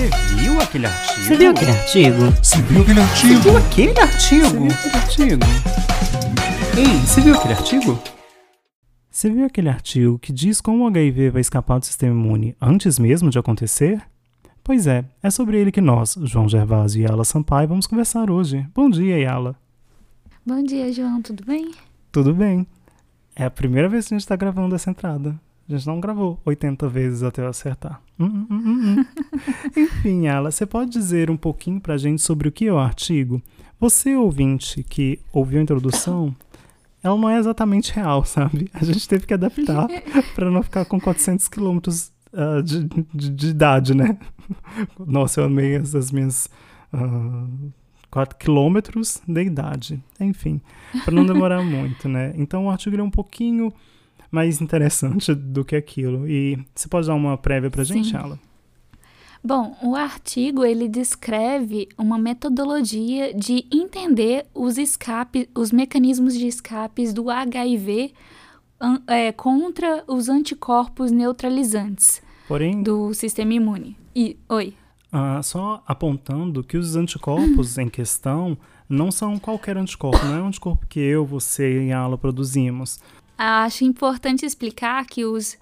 Você viu aquele artigo? Você viu aquele artigo? Você viu aquele Você artigo? viu aquele artigo? Você viu aquele artigo? Ei, você viu aquele artigo? Você viu aquele artigo que diz como o HIV vai escapar do sistema imune antes mesmo de acontecer? Pois é, é sobre ele que nós, João Gervásio e Yala Sampaio, vamos conversar hoje. Bom dia, Yala. Bom dia, João, tudo bem? Tudo bem? É a primeira vez que a gente está gravando essa entrada. A gente não gravou 80 vezes até eu acertar. Hum, hum, hum, hum, hum. Enfim, Yala, você pode dizer um pouquinho pra gente sobre o que é o artigo? Você, ouvinte, que ouviu a introdução, ela não é exatamente real, sabe? A gente teve que adaptar pra não ficar com 400 quilômetros ah, de, de, de idade, né? Nossa, eu amei as, as minhas... ah, 4 quilômetros de idade. Enfim, para não demorar muito, né? Então o artigo é um pouquinho mais interessante do que aquilo. E você pode dar uma prévia pra gente. Ala? Bom, o artigo ele descreve uma metodologia de entender os escapes, os mecanismos de escapes do HIV an- é, contra os anticorpos neutralizantes Porém, do sistema imune. E, oi. ah, só apontando que os anticorpos em questão não são qualquer anticorpo, não é um anticorpo que eu, você e a Ala produzimos. Acho importante explicar que os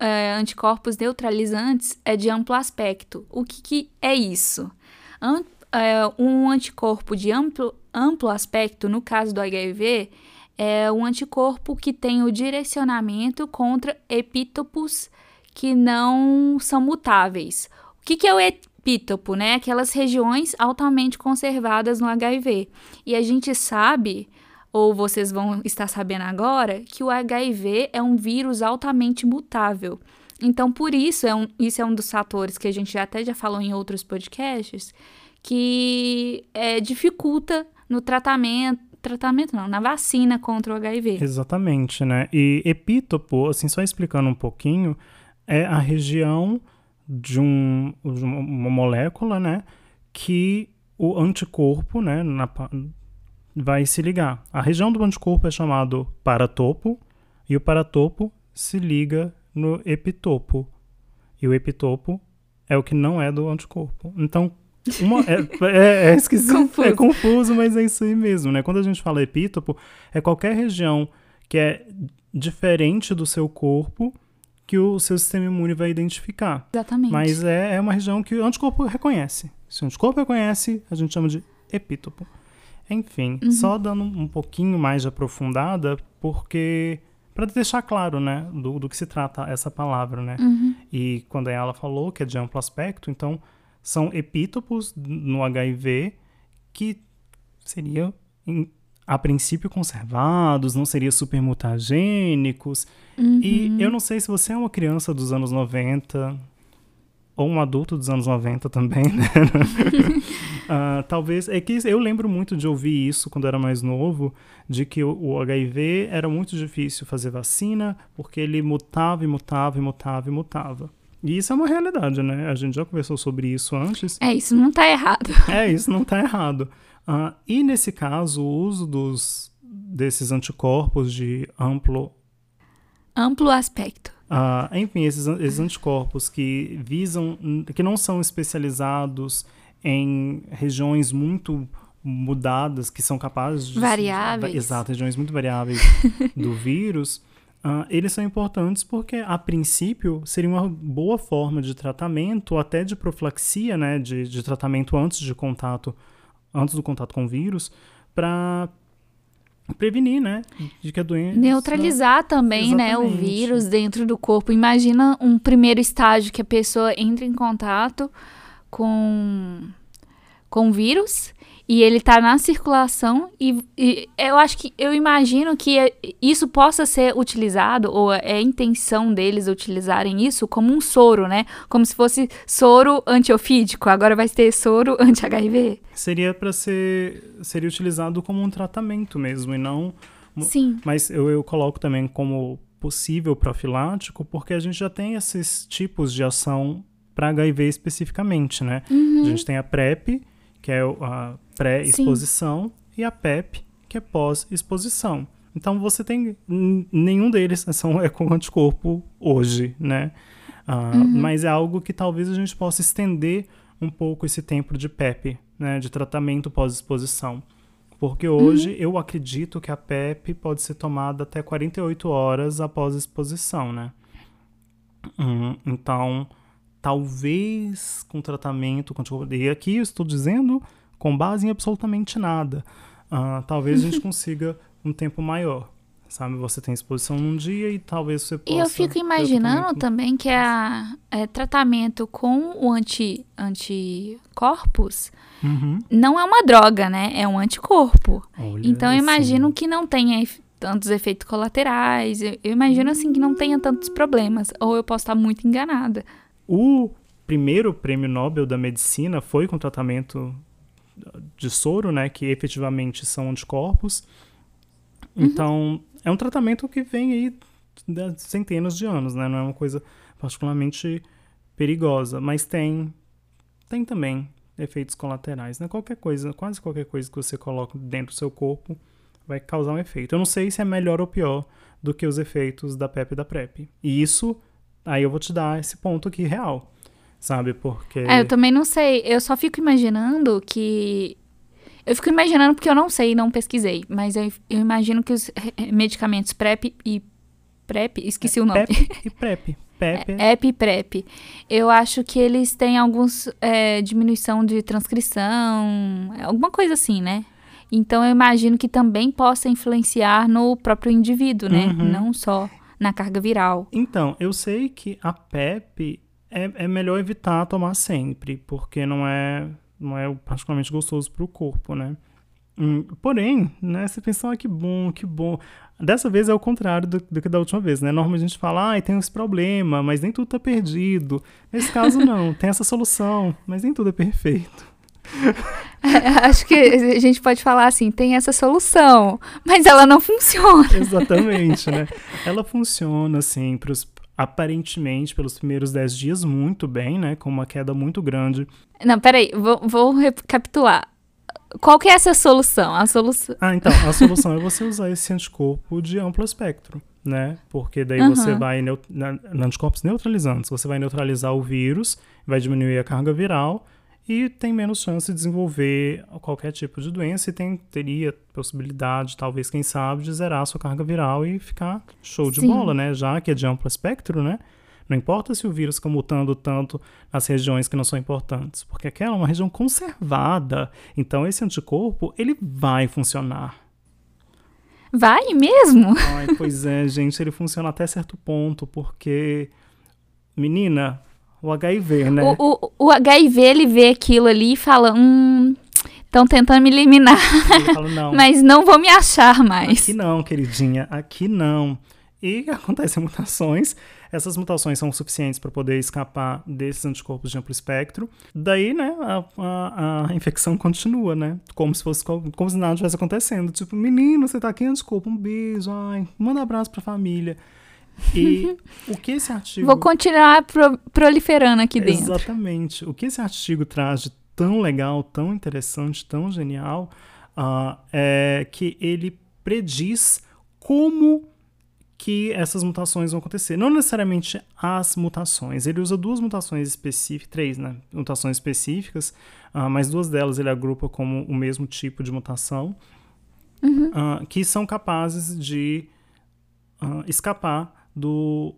é, anticorpos neutralizantes é de amplo aspecto. O que, que é isso? An- é, um anticorpo de amplo, amplo aspecto, no caso do HIV, é um anticorpo que tem o direcionamento contra epítopos que não são mutáveis. O que, que é o epítopo? Né? Aquelas regiões altamente conservadas no HIV. E a gente sabe ou vocês vão estar sabendo agora, que o HIV é um vírus altamente mutável. Então, por isso, é um, isso é um dos fatores que a gente até já falou em outros podcasts, que é, dificulta no tratamento, tratamento não, na vacina contra o HIV. Exatamente, né? E epítopo, assim, só explicando um pouquinho, é a região de, um, de uma molécula, né? Que o anticorpo, né? na vai se ligar. A região do anticorpo é chamado paratopo e o paratopo se liga no epitopo. E o epitopo é o que não é do anticorpo. Então, uma, é, é, é esquisito, Confuso. é confuso, mas é isso aí mesmo, né? Quando a gente fala epítopo, é qualquer região que é diferente do seu corpo que o seu sistema imune vai identificar. Exatamente. Mas é, é uma região que o anticorpo reconhece. Se o anticorpo reconhece, a gente chama de epítopo. Enfim, só dando um pouquinho mais de aprofundada, porque para deixar claro, né, do, do que se trata essa palavra, né? Uhum. E quando ela falou que é de amplo aspecto, então são epítopos no HIV que seriam, em- a princípio, conservados, não seriam supermutagênicos. Uhum. E eu não sei se você é uma criança dos anos 90 ou um adulto dos anos 90 também, né? Ah, talvez. É que eu lembro muito de ouvir isso quando eu era mais novo, de que o, o HIV era muito difícil fazer vacina, porque ele mutava e mutava e mutava e mutava. E isso é uma realidade, né? A gente já conversou sobre isso antes. É, isso não tá errado. É, isso não está errado. Ah, e nesse caso, o uso dos, desses anticorpos de amplo Amplo aspecto. Ah, enfim, esses, esses anticorpos que visam, que não são especializados em regiões muito mudadas, que são capazes de... Variáveis. Exato, regiões muito variáveis do vírus, ah, eles são importantes porque, a princípio, seria uma boa forma de tratamento, até de profilaxia, né, de, de tratamento antes de contato, antes do contato com o vírus, para prevenir, né, de que a doença... Neutralizar também, né, o Exatamente. vírus dentro do corpo. Imagina um primeiro estágio que a pessoa entra em contato com com o vírus e ele tá na circulação e, e eu acho que eu imagino que é- isso possa ser utilizado ou é a intenção deles utilizarem isso como um soro, né? Como se fosse soro antiofídico, agora vai ter soro anti-HIV. seria para ser seria utilizado como um tratamento mesmo e não Sim. mas eu, eu coloco também como possível profilático porque a gente já tem esses tipos de ação para HIV especificamente, né? A gente tem a PrEP, que é a pré-exposição, e a PEP, que é pós-exposição. Então você tem nenhum deles são é com anticorpo hoje, né? Ah, Mas é algo que talvez a gente possa estender um pouco esse tempo de PEP, né, de tratamento pós-exposição. Porque hoje uhum. eu acredito que a PEP pode ser tomada até 48 horas após a exposição, né? Hum, então, talvez com tratamento, e aqui eu estou dizendo com base em absolutamente nada. Uh, talvez a gente consiga um tempo maior. Sabe, você tem exposição num dia e talvez você possa. E eu fico imaginando também que a, é, tratamento com o anti, anticorpos uhum. não é uma droga, né? É um anticorpo. Olha então eu imagino assim. que não tenha tantos efeitos colaterais. Eu, eu imagino assim que não tenha tantos problemas. Ou eu posso estar muito enganada. O primeiro prêmio Nobel da medicina foi com tratamento de soro, né? Que efetivamente são anticorpos. Uhum. Então, é um tratamento que vem aí de centenas de anos, né? Não é uma coisa particularmente perigosa, mas tem tem também efeitos colaterais, né? Qualquer coisa, quase qualquer coisa que você coloca dentro do seu corpo vai causar um efeito. Eu não sei se é melhor ou pior do que os efeitos da PEP e da PrEP. E isso, aí eu vou te dar esse ponto aqui real, sabe? Porque... É, eu também não sei. Eu só fico imaginando que eu fico imaginando, porque eu não sei, não pesquisei, mas eu, eu imagino que os medicamentos PrEP e PrEP, esqueci é, o nome. PEP e PrEP. PEP. É, e PrEP. Eu acho que eles têm alguns é, diminuição de transcrição, alguma coisa assim, né? Então eu imagino que também possa influenciar no próprio indivíduo, né? Uhum. Não só na carga viral. Então, eu sei que a PEP é, é melhor evitar tomar sempre, porque não é não é particularmente gostoso para o corpo, né? Hum, porém, né, você pensa, ah, que bom, que bom. Dessa vez é o contrário do, do que da última vez, né? Normalmente a gente fala, ah, tem esse problema, mas nem tudo tá perdido. Nesse caso, não, tem essa solução, mas nem tudo é perfeito. Acho que a gente pode falar assim, tem essa solução, mas ela não funciona. Exatamente, né? Ela funciona, assim, para os aparentemente, pelos primeiros 10 dias, muito bem, né? Com uma queda muito grande. Não, peraí, vou, vou recapitular. Qual que é essa solução? A solução... Ah, então, a solução é você usar esse anticorpo de amplo espectro, né? Porque daí uhum. você vai, neut na, anticorpos neutralizantes, você vai neutralizar o vírus, vai diminuir a carga viral, e tem menos chance de desenvolver qualquer tipo de doença e tem, teria possibilidade, talvez, quem sabe, de zerar a sua carga viral e ficar show de Sim. bola, né? Já que é de amplo espectro, né? Não importa se o vírus fica mutando tanto nas regiões que não são importantes, porque aquela é uma região conservada. Então, esse anticorpo, ele vai funcionar. Vai mesmo? Ai, pois é, gente, ele funciona até certo ponto, porque, menina, o HIV, né? O, o, o HIV, ele vê aquilo ali e fala, hum, estão tentando me eliminar. Não. Mas não vou me achar mais. Aqui não, queridinha, aqui não. E acontecem mutações. Essas mutações são suficientes para poder escapar desses anticorpos de amplo espectro. Daí, né, a, a, a, infecção continua, né? Como se fosse como se nada estivesse acontecendo. Tipo, menino, você tá aqui anticorpo, um beijo, ai, manda abraço pra família. E o que esse artigo. Vou continuar pro, proliferando aqui dentro. Exatamente. O que esse artigo traz de tão legal, tão interessante, tão genial, uh, é que ele prediz como que essas mutações vão acontecer. Não necessariamente as mutações. Ele usa duas mutações específicas, três, né? Mutações específicas, uh, mas duas delas ele agrupa como o mesmo tipo de mutação, uhum. uh, que são capazes de escapar do,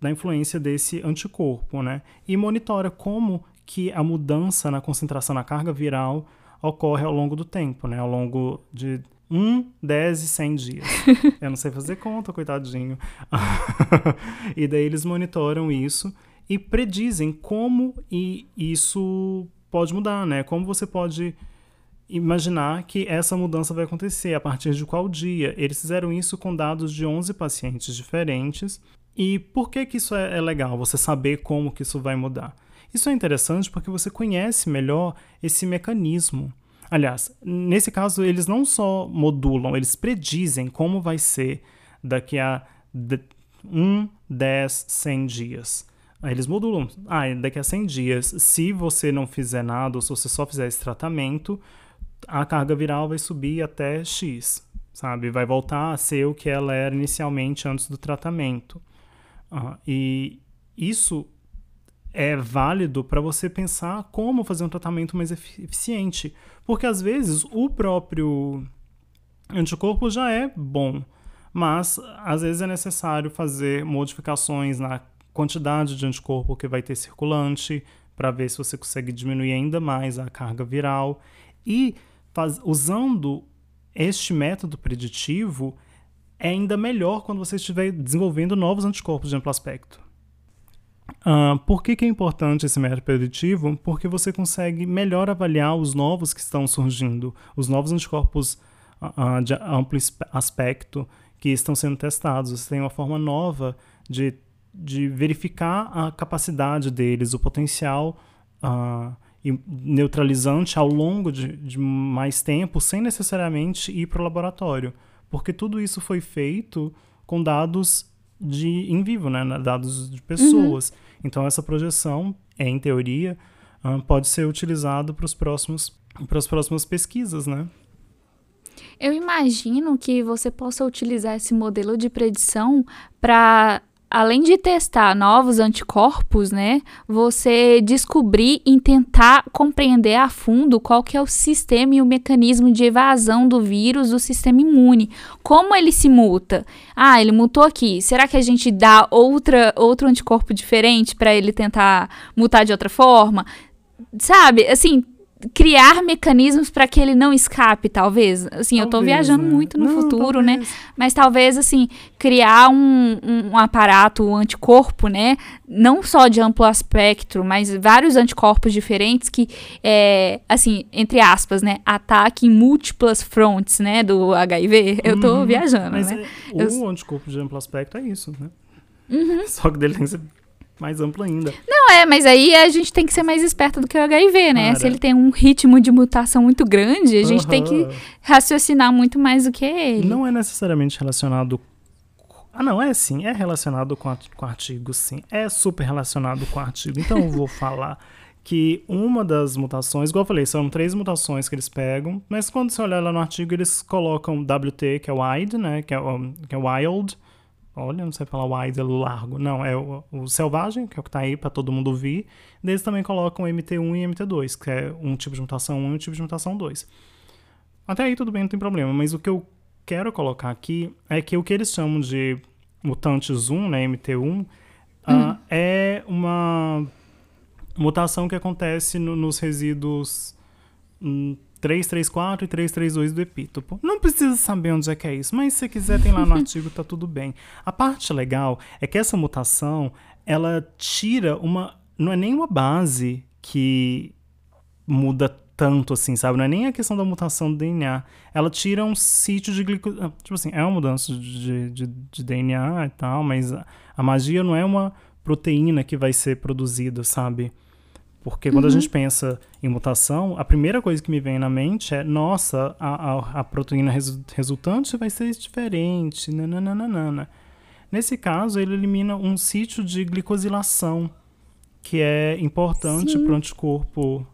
da influência desse anticorpo, né? E monitora como que a mudança na concentração na carga viral ocorre ao longo do tempo, né? Ao longo de 1, 10 e 100 dias. Eu não sei fazer conta, coitadinho. e daí eles monitoram isso e predizem como e isso pode mudar, né? Como você pode imaginar que essa mudança vai acontecer, a partir de qual dia. Eles fizeram isso com dados de 11 pacientes diferentes. E por que, que isso é, é legal, você saber como que isso vai mudar? Isso é interessante porque você conhece melhor esse mecanismo. Aliás, nesse caso, eles não só modulam, eles predizem como vai ser daqui a 1, 10, 100 dias. Eles modulam. Ah, daqui a 100 dias, se você não fizer nada, ou se você só fizer esse tratamento, a carga viral vai subir até X, sabe? Vai voltar a ser o que ela era inicialmente antes do tratamento. Uh, e isso é válido para você pensar como fazer um tratamento mais eficiente. Porque às vezes o próprio anticorpo já é bom, mas às vezes é necessário fazer modificações na quantidade de anticorpo que vai ter circulante para ver se você consegue diminuir ainda mais a carga viral. E faz, usando este método preditivo, é ainda melhor quando você estiver desenvolvendo novos anticorpos de amplo aspecto. Uh, por que, que, é importante esse método preditivo? Porque você consegue melhor avaliar os novos que estão surgindo, os novos anticorpos uh, de amplo aspecto que estão sendo testados. Você tem uma forma nova de, de verificar a capacidade deles, o potencial uh, neutralizante ao longo de, de mais tempo, sem necessariamente ir para o laboratório. Porque tudo isso foi feito com dados de em vivo, né? Dados de pessoas. Uhum. Então essa projeção, em teoria, pode ser utilizado para os próximos para as próximas pesquisas, né? Eu imagino que você possa utilizar esse modelo de predição para além de testar novos anticorpos, né, você descobrir e tentar compreender a fundo qual que é o sistema e o mecanismo de evasão do vírus do sistema imune. Como ele se muta? Ah, ele mutou aqui. Será que a gente dá outra, outro anticorpo diferente para ele tentar mutar de outra forma? Sabe, assim, criar mecanismos para que ele não escape, talvez. Assim, talvez, eu tô viajando né? muito no não, futuro, né? talvez. né? Mas talvez, assim, criar um, um, um, aparato, um anticorpo, né? Não só de amplo espectro, mas vários anticorpos diferentes que, é, assim, entre aspas, né? Ataque em múltiplas frontes, né? Do HIV. Eu tô uhum. viajando, mas né? É, o eu... anticorpo de amplo espectro é isso, né? Uhum. Só que dele tem que ser mais amplo ainda. Não, é, mas aí a gente tem que ser mais esperto do que o HIV, né? Cara. Se ele tem um ritmo de mutação muito grande, a gente uhum. tem que raciocinar muito mais do que ele. Não é necessariamente relacionado. Ah, não, é sim, é relacionado com, a, com artigo, sim. É super relacionado com artigo. Então eu vou falar que uma das mutações, igual eu falei, são três mutações que eles pegam, mas quando você olhar lá no artigo, eles colocam WT, que é wide, né? Que é, que é wild Olha, não sei falar wide, é largo. Não, é o, o selvagem, que é o que está aí para todo mundo ouvir. Eles também colocam MT1 e MT2, que é um tipo de mutação 1 e um tipo de mutação 2. Até aí tudo bem, não tem problema. Mas o que eu quero colocar aqui é que o que eles chamam de mutantes 1, né, MT1, hum. uh, é uma mutação que acontece no, nos resíduos hum, 334 e 332 do epítopo. Não precisa saber onde é que é isso, mas se quiser tem lá no artigo, tá tudo bem. A parte legal é que essa mutação, ela tira uma... Não é nem uma base que muda tanto assim, sabe? Não é nem a questão da mutação do DNA. Ela tira um sítio de glicose... Tipo assim, é uma mudança de, de, de DNA e tal, mas a, a magia não é uma proteína que vai ser produzida, sabe? Porque quando uhum. a gente pensa em mutação, a primeira coisa que me vem na mente é, nossa, a, a, a proteína resu resultante vai ser diferente, nananana. Nesse caso, ele elimina um sítio de glicosilação, que é importante para o anticorpo.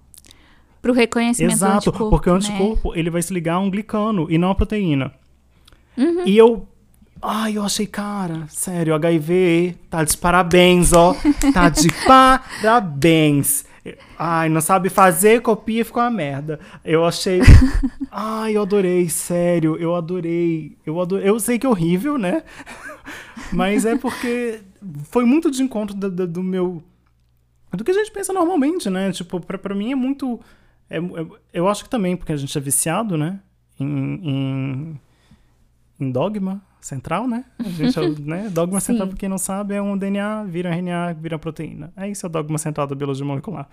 Para o reconhecimento Exato, do anticorpo, porque o anticorpo né? ele vai se ligar a um glicano e não a proteína. Uhum. E eu Ai, eu achei, cara, sério, HIV tá de parabéns, ó. Tá de parabéns. Ai, não sabe fazer, copia e ficou uma merda. Eu achei. Ai, eu adorei, sério, eu adorei. Eu adorei. Eu sei que é horrível, né? Mas é porque foi muito de encontro do, do, do meu. Do que a gente pensa normalmente, né? Tipo, pra, pra mim é muito. É, é, eu acho que também, porque a gente é viciado, né? Em, em, em dogma central, né? A gente, é né? Dogma Sim. central, pra quem não sabe, é um DNA, vira RNA, vira proteína. É isso, é o dogma central da biologia molecular.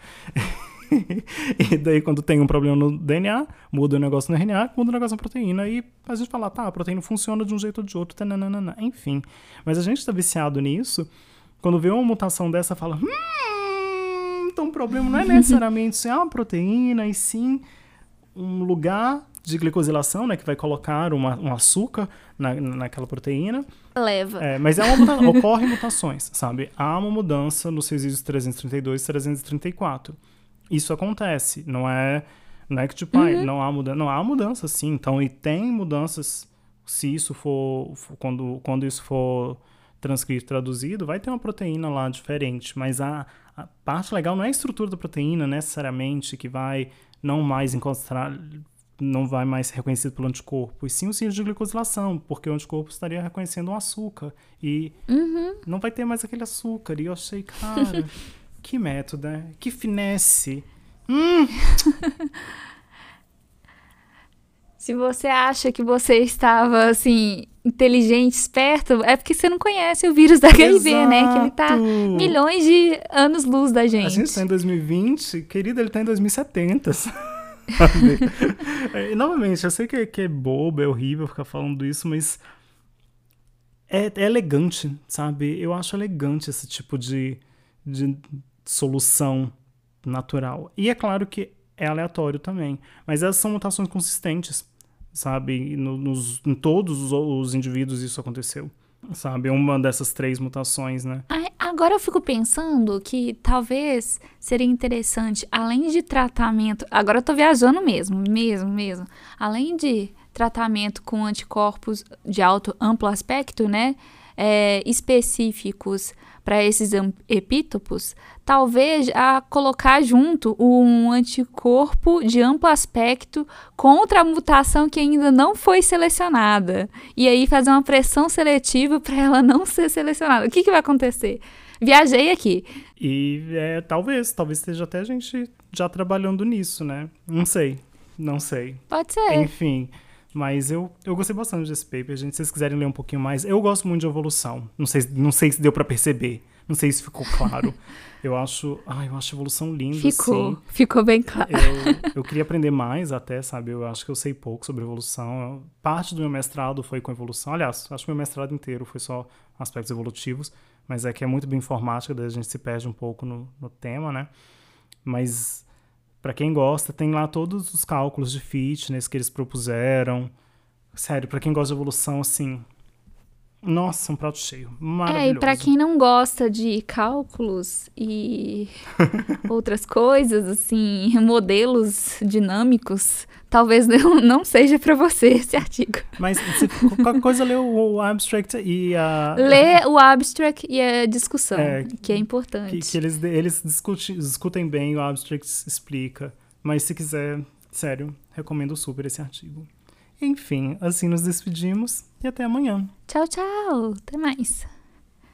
e daí, quando tem um problema no DNA, muda o negócio no RNA, muda o negócio na proteína. E a gente fala, tá, a proteína funciona de um jeito ou de outro, tananana. enfim. Mas a gente tá viciado nisso. Quando vê uma mutação dessa, fala, hum, então o problema não é necessariamente ser uma proteína, e sim um lugar de glicosilação, né, que vai colocar uma, um açúcar na, naquela proteína. Leva. É, mas é uma muta ocorre mutações, sabe? Há uma mudança nos resíduos 332 e 334. Isso acontece, não é, não é que tipo, uhum. não há mudança, não há mudança sim, então e tem mudanças se isso for, for quando quando isso for transcrito traduzido, vai ter uma proteína lá diferente, mas a, a parte legal não é a estrutura da proteína necessariamente que vai não mais encontrar não vai mais ser reconhecido pelo anticorpo, e sim o síndrome de glicosilação, porque o anticorpo estaria reconhecendo um açúcar e uhum. não vai ter mais aquele açúcar. E eu achei, cara, que método, né? Que finesse. Hum. Se você acha que você estava, assim, inteligente, esperto, é porque você não conhece o vírus da HIV, Exato. né? Que ele tá milhões de anos-luz da gente. A gente tá em 2020, querido, ele tá em 2070. e, novamente, eu sei que é, que é bobo, é horrível ficar falando isso, mas é, é, elegante, sabe? Eu acho elegante esse tipo de, de solução natural. E é claro que é aleatório também, mas essas são mutações consistentes, sabe? No, nos, em todos os, os indivíduos isso aconteceu sabe? Uma dessas três mutações, né? Agora eu fico pensando que talvez seria interessante, além de tratamento. Agora eu tô viajando mesmo, mesmo, mesmo. Além de tratamento com anticorpos de alto amplo aspecto, né? É, específicos para esses epítopos, talvez a colocar junto um anticorpo de amplo aspecto contra a mutação que ainda não foi selecionada. E aí fazer uma pressão seletiva para ela não ser selecionada. O que, que vai acontecer? Viajei aqui. E é, talvez, talvez esteja até a gente já trabalhando nisso, né? Não sei, não sei. Pode ser. Enfim. Mas eu, eu gostei bastante desse paper, gente. Se vocês quiserem ler um pouquinho mais, eu gosto muito de evolução. Não sei, não sei se deu para perceber. Não sei se ficou claro. eu acho, ai, eu acho evolução linda, Ficou, assim. ficou bem claro. Eu, eu queria aprender mais até, sabe? Eu acho que eu sei pouco sobre evolução. Parte do meu mestrado foi com evolução. Aliás, acho que meu mestrado inteiro foi só aspectos evolutivos. Mas é que é muito bem informática, daí a gente se perde um pouco no, no tema, né? Mas para quem gosta, tem lá todos os cálculos de fitness que eles propuseram. Sério, para quem gosta de evolução, assim. Nossa, um prato cheio. Maravilhoso. É, e pra quem não gosta de cálculos e outras coisas, assim, modelos dinâmicos, talvez não, não seja para você esse artigo. Mas se qualquer coisa, lê o, o, abstract e a. Lê o abstract e a discussão, é, que é importante. Que, que eles, eles discutem, discutem bem, o abstract explica. Mas se quiser, sério, recomendo super esse artigo. Enfim, assim nos despedimos e até amanhã. Tchau, tchau. Até mais.